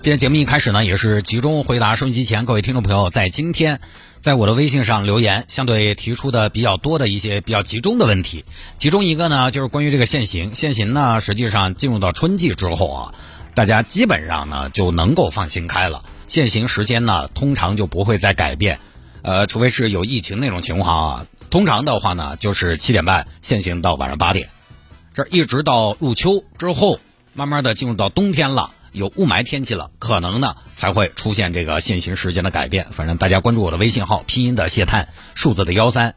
今天节目一开始呢，也是集中回答收音机前各位听众朋友在今天在我的微信上留言，相对提出的比较多的一些比较集中的问题。其中一个呢，就是关于这个限行。限行呢，实际上进入到春季之后啊，大家基本上呢就能够放心开了。限行时间呢，通常就不会再改变，呃，除非是有疫情那种情况啊。通常的话呢，就是七点半限行到晚上八点，这一直到入秋之后，慢慢的进入到冬天了，有雾霾天气了，可能呢才会出现这个限行时间的改变。反正大家关注我的微信号，拼音的谢探，数字的幺三，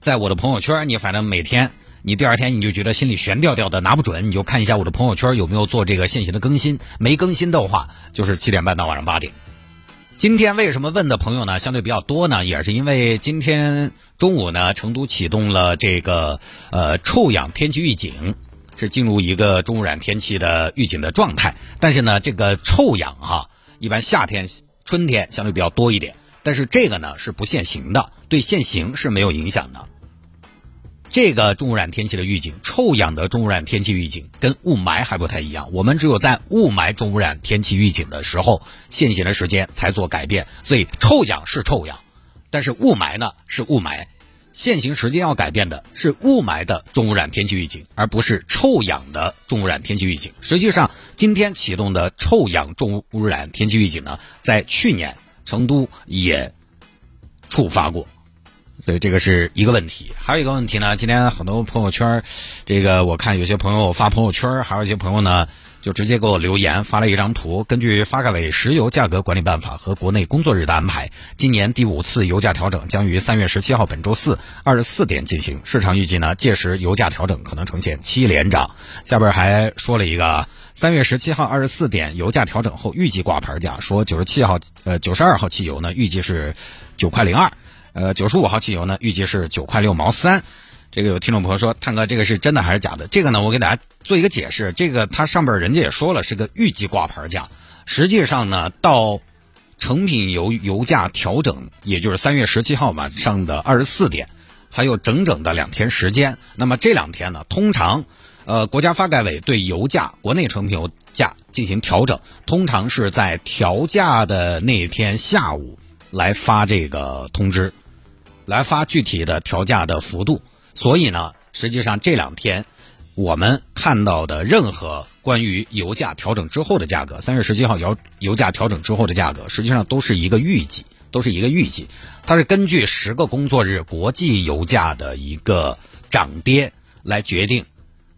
在我的朋友圈，你反正每天，你第二天你就觉得心里悬吊吊的，拿不准，你就看一下我的朋友圈有没有做这个限行的更新，没更新的话，就是七点半到晚上八点。今天为什么问的朋友呢相对比较多呢？也是因为今天中午呢，成都启动了这个呃臭氧天气预警，是进入一个中污染天气的预警的状态。但是呢，这个臭氧哈，一般夏天、春天相对比较多一点，但是这个呢是不限行的，对限行是没有影响的。这个重污染天气的预警，臭氧的重污染天气预警跟雾霾还不太一样。我们只有在雾霾重污染天气预警的时候，限行的时间才做改变。所以臭氧是臭氧，但是雾霾呢是雾霾，限行时间要改变的是雾霾的重污染天气预警，而不是臭氧的重污染天气预警。实际上，今天启动的臭氧重污染天气预警呢，在去年成都也触发过。所以这个是一个问题，还有一个问题呢。今天很多朋友圈，这个我看有些朋友发朋友圈，还有一些朋友呢就直接给我留言，发了一张图。根据发改委石油价格管理办法和国内工作日的安排，今年第五次油价调整将于三月十七号本周四二十四点进行。市场预计呢，届时油价调整可能呈现七连涨。下边还说了一个，三月十七号二十四点油价调整后预计挂牌价，说九十七号呃九十二号汽油呢预计是九块零二。呃，九十五号汽油呢，预计是九块六毛三。这个有听众朋友说，探哥，这个是真的还是假的？这个呢，我给大家做一个解释。这个它上边人家也说了，是个预计挂牌价。实际上呢，到成品油油价调整，也就是三月十七号晚上的二十四点，还有整整的两天时间。那么这两天呢，通常，呃，国家发改委对油价国内成品油价进行调整，通常是在调价的那天下午来发这个通知。来发具体的调价的幅度，所以呢，实际上这两天我们看到的任何关于油价调整之后的价格，三月十七号油油价调整之后的价格，实际上都是一个预计，都是一个预计，它是根据十个工作日国际油价的一个涨跌来决定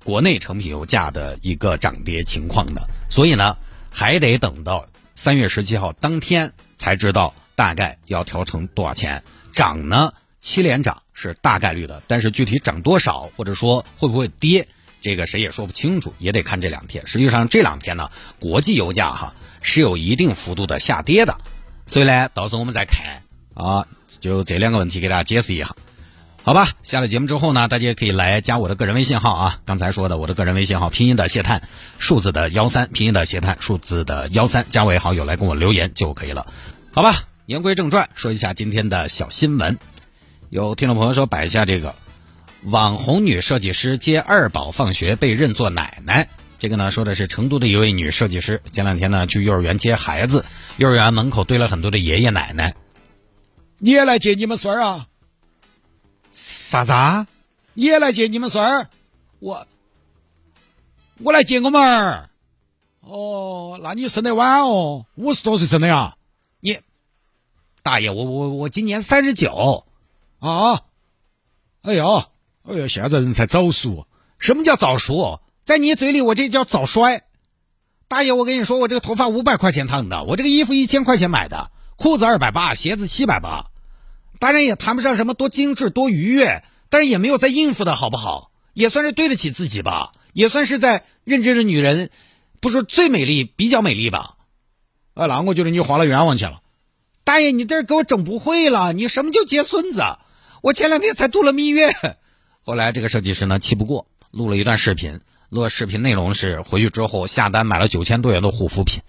国内成品油价的一个涨跌情况的，所以呢，还得等到三月十七号当天才知道大概要调成多少钱。涨呢，七连涨是大概率的，但是具体涨多少，或者说会不会跌，这个谁也说不清楚，也得看这两天。实际上这两天呢，国际油价哈是有一定幅度的下跌的，所以呢，到时候我们再看啊。就这两个问题给大家解释一下，好吧？下了节目之后呢，大家也可以来加我的个人微信号啊，刚才说的我的个人微信号，拼音的谢探，数字的幺三，拼音的谢探，数字的幺三，加为好友来跟我留言就可以了，好吧？言归正传，说一下今天的小新闻。有听众朋友说摆一下这个网红女设计师接二宝放学被认作奶奶。这个呢说的是成都的一位女设计师，前两天呢去幼儿园接孩子，幼儿园门口堆了很多的爷爷奶奶。你也来接你们孙儿啊？啥子啊？你也来接你们孙儿？我我来接我们儿。哦，那你生得晚哦，五十多岁生的呀？你。大爷，我我我今年三十九，啊，哎呀，哎呀，现在人才早熟，什么叫早熟？在你嘴里，我这叫早衰。大爷，我跟你说，我这个头发五百块钱烫的，我这个衣服一千块钱买的，裤子二百八，鞋子七百八，当然也谈不上什么多精致多愉悦，但是也没有在应付的好不好？也算是对得起自己吧，也算是在认真的女人，不说最美丽，比较美丽吧。啊，那我觉得你花了冤枉钱了。大爷，你这给我整不会了！你什么叫接孙子？我前两天才度了蜜月，后来这个设计师呢气不过，录了一段视频，录视频内容是回去之后下单买了九千多元的护肤品，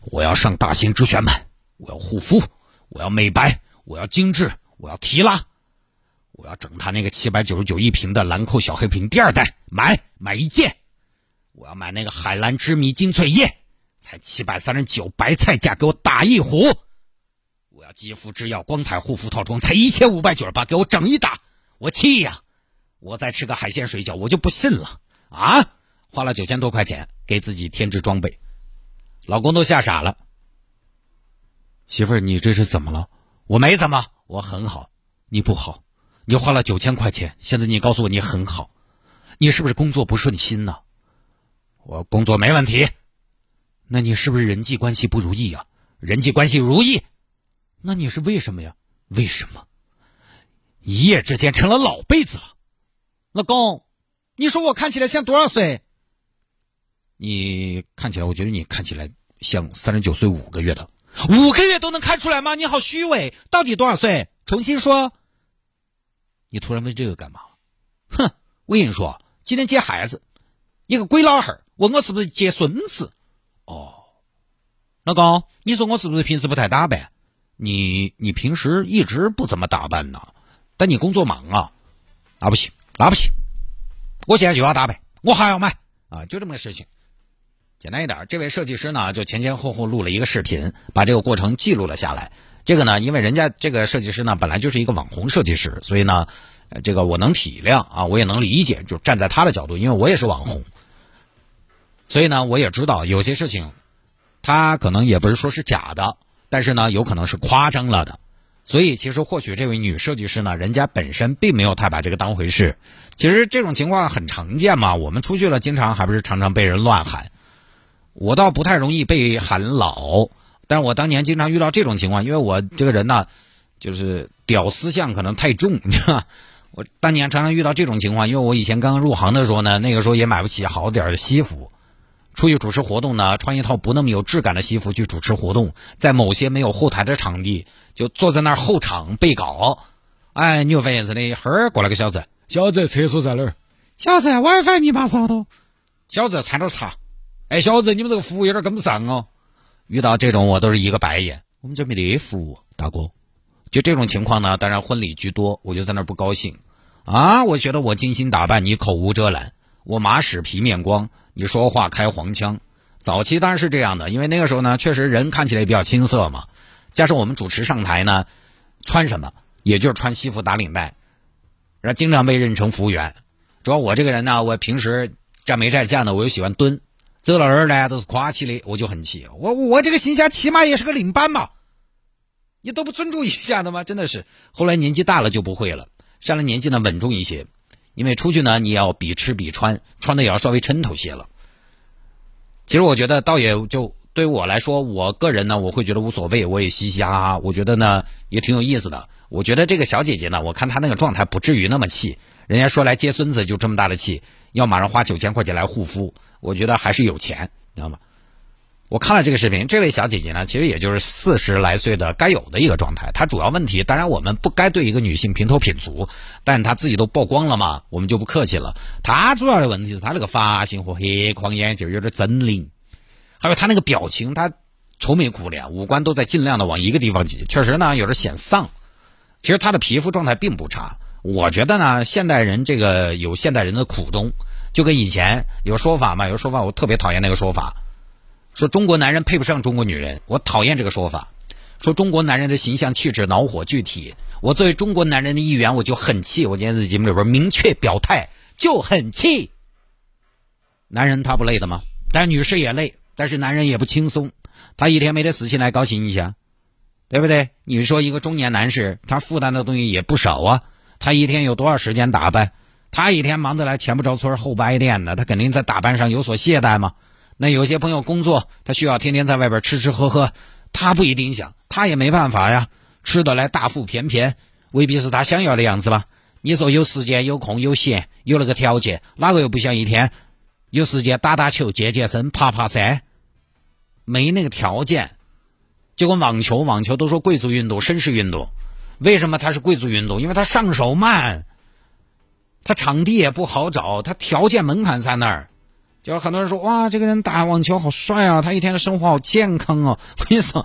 我要上大型之选买，我要护肤，我要美白，我要精致，我要提拉，我要整他那个七百九十九一瓶的兰蔻小黑瓶第二代，买买一件，我要买那个海蓝之谜精粹液，才七百三十九，白菜价给我打一壶。肌肤之钥光彩护肤套装，才一千五百九十八，给我整一打，我气呀！我再吃个海鲜水饺，我就不信了啊！花了九千多块钱给自己添置装备，老公都吓傻了。媳妇儿，你这是怎么了？我没怎么，我很好。你不好，你花了九千块钱，现在你告诉我你很好，你是不是工作不顺心呢？我工作没问题，那你是不是人际关系不如意呀？人际关系如意，那你是为什么呀？为什么？一夜之间成了老辈子了。老公，你说我看起来像多少岁？你看起来，我觉得你看起来像三十九岁五个月的，五个月都能看出来吗？你好虚伪，到底多少岁？重新说。你突然问这个干嘛？哼，我跟你说，今天接孩子，一个鬼老汉问我是不是接孙子。哦，老公，你说我是不是平时不太打扮？你你平时一直不怎么打扮呢，但你工作忙啊，那不行。那不行，我现在就要打扮，我还要买啊！就这么个事情，简单一点。这位设计师呢，就前前后后录了一个视频，把这个过程记录了下来。这个呢，因为人家这个设计师呢，本来就是一个网红设计师，所以呢，这个我能体谅啊，我也能理解。就站在他的角度，因为我也是网红，所以呢，我也知道有些事情，他可能也不是说是假的，但是呢，有可能是夸张了的。所以，其实或许这位女设计师呢，人家本身并没有太把这个当回事。其实这种情况很常见嘛，我们出去了，经常还不是常常被人乱喊。我倒不太容易被喊老，但是我当年经常遇到这种情况，因为我这个人呢，就是屌丝相可能太重，你知道我当年常常遇到这种情况，因为我以前刚刚入行的时候呢，那个时候也买不起好点的西服。出去主持活动呢，穿一套不那么有质感的西服去主持活动，在某些没有后台的场地，就坐在那儿候场背稿。哎，你就发现是的，哈儿过来个小子，小子厕所在哪儿？小子 WiFi 密码是好多？小子掺点茶。哎，小子，你们这个服务有点跟不上哦。遇到这种我都是一个白眼。我们这没得服务，大哥。就这种情况呢，当然婚礼居多，我就在那儿不高兴。啊，我觉得我精心打扮，你口无遮拦。我马屎皮面光，你说话开黄腔。早期当然是这样的，因为那个时候呢，确实人看起来也比较青涩嘛。加上我们主持上台呢，穿什么也就是穿西服打领带，然后经常被认成服务员。主要我这个人呢，我平时站没站相的，我又喜欢蹲，走到哪儿呢都是夸起的，我就很气。我我这个形象起码也是个领班嘛，你都不尊重一下的吗？真的是。后来年纪大了就不会了，上了年纪呢稳重一些。因为出去呢，你要比吃比穿，穿的也要稍微抻头些了。其实我觉得倒也就对我来说，我个人呢，我会觉得无所谓，我也嘻嘻哈哈，我觉得呢也挺有意思的。我觉得这个小姐姐呢，我看她那个状态不至于那么气。人家说来接孙子就这么大的气，要马上花九千块钱来护肤，我觉得还是有钱，你知道吗？我看了这个视频，这位小姐姐呢，其实也就是四十来岁的该有的一个状态。她主要问题，当然我们不该对一个女性评头品足，但她自己都曝光了嘛，我们就不客气了。她主要的问题是她那个发型和黑框眼镜有点狰狞，还有她那个表情，她愁眉苦脸，五官都在尽量的往一个地方挤，确实呢有点显丧。其实她的皮肤状态并不差，我觉得呢，现代人这个有现代人的苦衷，就跟以前有说法嘛，有说法我特别讨厌那个说法。说中国男人配不上中国女人，我讨厌这个说法。说中国男人的形象、气质恼火具体，我作为中国男人的一员，我就很气。我今天在节目里边明确表态，就很气。男人他不累的吗？但是女士也累，但是男人也不轻松。他一天没得事情来高兴一下，对不对？你说一个中年男士，他负担的东西也不少啊。他一天有多少时间打扮？他一天忙得来前不着村后不挨店的，他肯定在打扮上有所懈怠吗？那有些朋友工作，他需要天天在外边吃吃喝喝，他不一定想，他也没办法呀。吃得来大腹便便，未必是他想要的样子吧？你说有时间、有空、有闲、有那个条件，哪个又不想一天有时间打打球、健健身、爬爬山？没那个条件，就跟网球，网球都说贵族运动、绅士运动，为什么它是贵族运动？因为它上手慢。他场地也不好找，他条件门槛在那儿。就很多人说哇，这个人打网球好帅啊，他一天的生活好健康哦。我跟你说，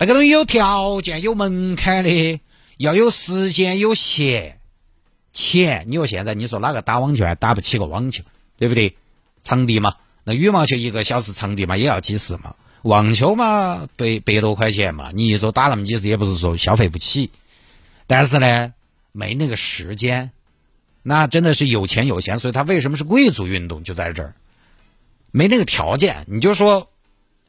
那个东西有条件、有门槛的，要有时间、有钱。钱，你说现在你说哪个打网球还打不起个网球，对不对？场地嘛，那羽毛球一个小时场地嘛也要几十嘛，网球嘛百百多块钱嘛，你一周打那么几次也不是说消费不起，但是呢没那个时间，那真的是有钱有闲，所以他为什么是贵族运动就在这儿，没那个条件，你就说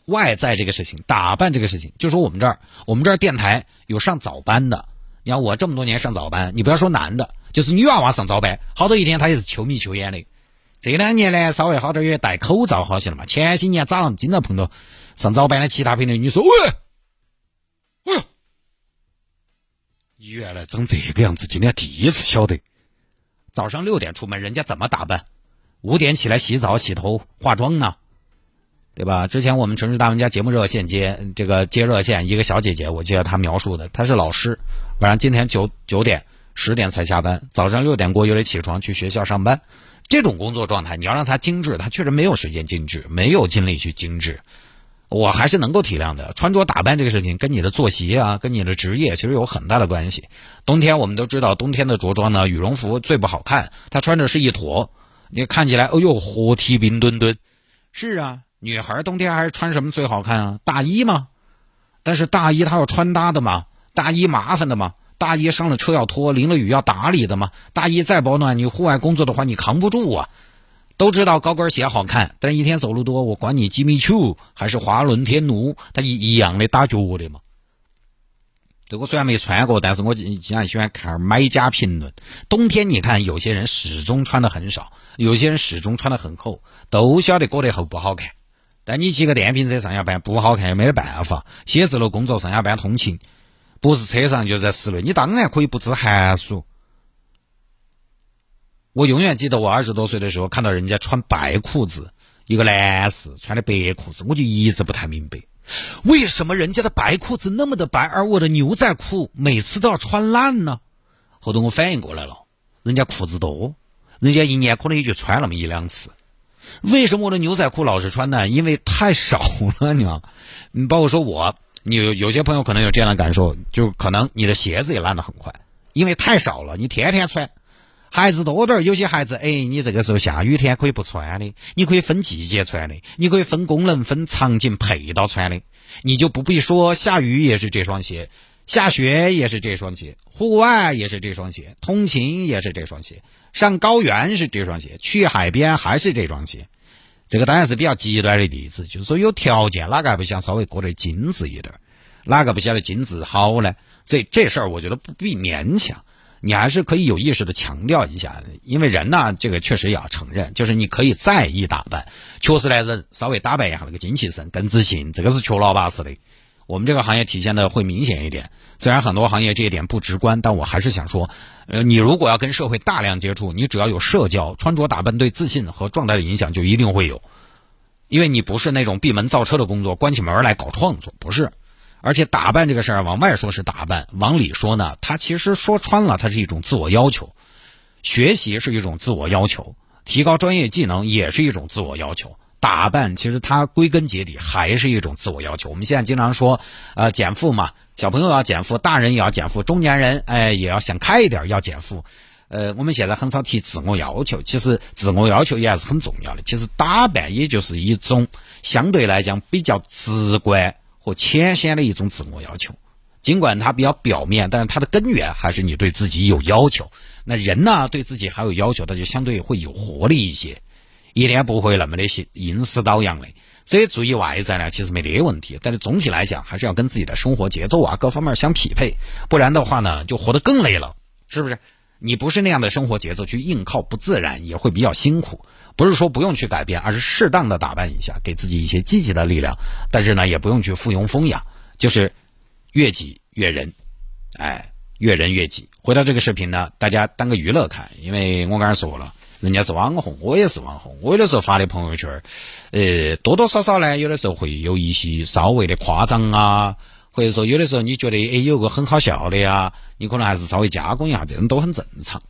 外在这个事情，打扮这个事情，就说我们这儿，我们这儿电台有上早班的，你看我这么多年上早班，你不要说男的。就是女娃娃上早班，好多一天她也是秋眉秋眼的。这两年呢，稍微好点也戴口罩好些了嘛。前些年早上经常碰到上早班的其他朋友，你说喂，哎原来长这个样子，今天第一次晓得。早上六点出门，人家怎么打扮？五点起来洗澡、洗头、化妆呢，对吧？之前我们城市大玩家节目热线接这个接热线，一个小姐姐，我记得她描述的，她是老师，晚上今天九九点。十点才下班，早上六点过又得起床去学校上班，这种工作状态，你要让她精致，她确实没有时间精致，没有精力去精致。我还是能够体谅的，穿着打扮这个事情跟你的作息啊，跟你的职业其实有很大的关系。冬天我们都知道，冬天的着装呢，羽绒服最不好看，它穿着是一坨，你看起来，哎呦，活体冰墩墩。是啊，女孩冬天还是穿什么最好看啊？大衣吗？但是大衣它要穿搭的嘛，大衣麻烦的嘛。大衣上了车要脱，淋了雨要打理的嘛。大衣再保暖，你户外工作的话你扛不住啊。都知道高跟鞋好看，但是一天走路多，我管你吉米丘还是华伦天奴，它一一样的打脚的嘛。这我虽然没穿过，但是我经常喜欢看买家评论。冬天你看有些人始终穿的很少，有些人始终穿的很厚，都晓得裹得厚不好看。但你骑个电瓶车上下班不好看也没得办法，写字楼工作上下班通勤。不是车上就在室内，你当然可以不知寒暑。我永远记得我二十多岁的时候，看到人家穿白裤子，一个男士穿的白裤子，我就一直不太明白，为什么人家的白裤子那么的白，而我的牛仔裤每次都要穿烂呢？后头我反应过来了，人家裤子多，人家一年可能也就穿那么一两次。为什么我的牛仔裤老是穿呢？因为太少了，你知道？你包括说我。你有有些朋友可能有这样的感受，就可能你的鞋子也烂得很快，因为太少了，你天天穿。孩子多点儿，有些孩子，哎，你这个时候下雨天可以不穿的，你可以分季节穿的，你可以分功能、分场景配到穿的，你就不必说下雨也是这双鞋，下雪也是这双鞋，户外也是这双鞋，通勤也是这双鞋，上高原是这双鞋，去海边还是这双鞋。这个当然是比较极端的例子，就是说有条件哪个还不想稍微过得精致一点儿哪个不晓得精致好呢？所以这事儿我觉得不必勉强，你还是可以有意识的强调一下，因为人呢，这个确实也要承认，就是你可以在意打扮，确实来人稍微打扮一下那个精气神、更自信，这个是确老巴适的。我们这个行业体现的会明显一点，虽然很多行业这一点不直观，但我还是想说，呃，你如果要跟社会大量接触，你只要有社交，穿着打扮对自信和状态的影响就一定会有，因为你不是那种闭门造车的工作，关起门来搞创作，不是。而且打扮这个事儿，往外说是打扮，往里说呢，它其实说穿了，它是一种自我要求，学习是一种自我要求，提高专业技能也是一种自我要求。打扮其实它归根结底还是一种自我要求。我们现在经常说，呃，减负嘛，小朋友要减负，大人也要减负，中年人哎也要想开一点，要减负。呃，我们现在很少提自我要求，其实自我要求也还是很重要的。其实打扮也就是一种相对来讲比较直观和浅显的一种自我要求，尽管它比较表面，但是它的根源还是你对自己有要求。那人呢，对自己还有要求，他就相对会有活力一些。一天不会那么的硬硬死倒洋的，所以注意外在呢，其实没得问题。但是总体来讲，还是要跟自己的生活节奏啊各方面相匹配，不然的话呢，就活得更累了，是不是？你不是那样的生活节奏去硬靠，不自然，也会比较辛苦。不是说不用去改变，而是适当的打扮一下，给自己一些积极的力量。但是呢，也不用去附庸风雅，就是悦己悦人，哎，悦人悦己。回到这个视频呢，大家当个娱乐看，因为我刚才说了。人家是网红，我也是网红。我有的时候发的朋友圈，呃，多多少少呢，有的时候会有一些稍微的夸张啊，或者说有的时候你觉得哎有个很好笑的呀，你可能还是稍微加工一下，这种都很正常。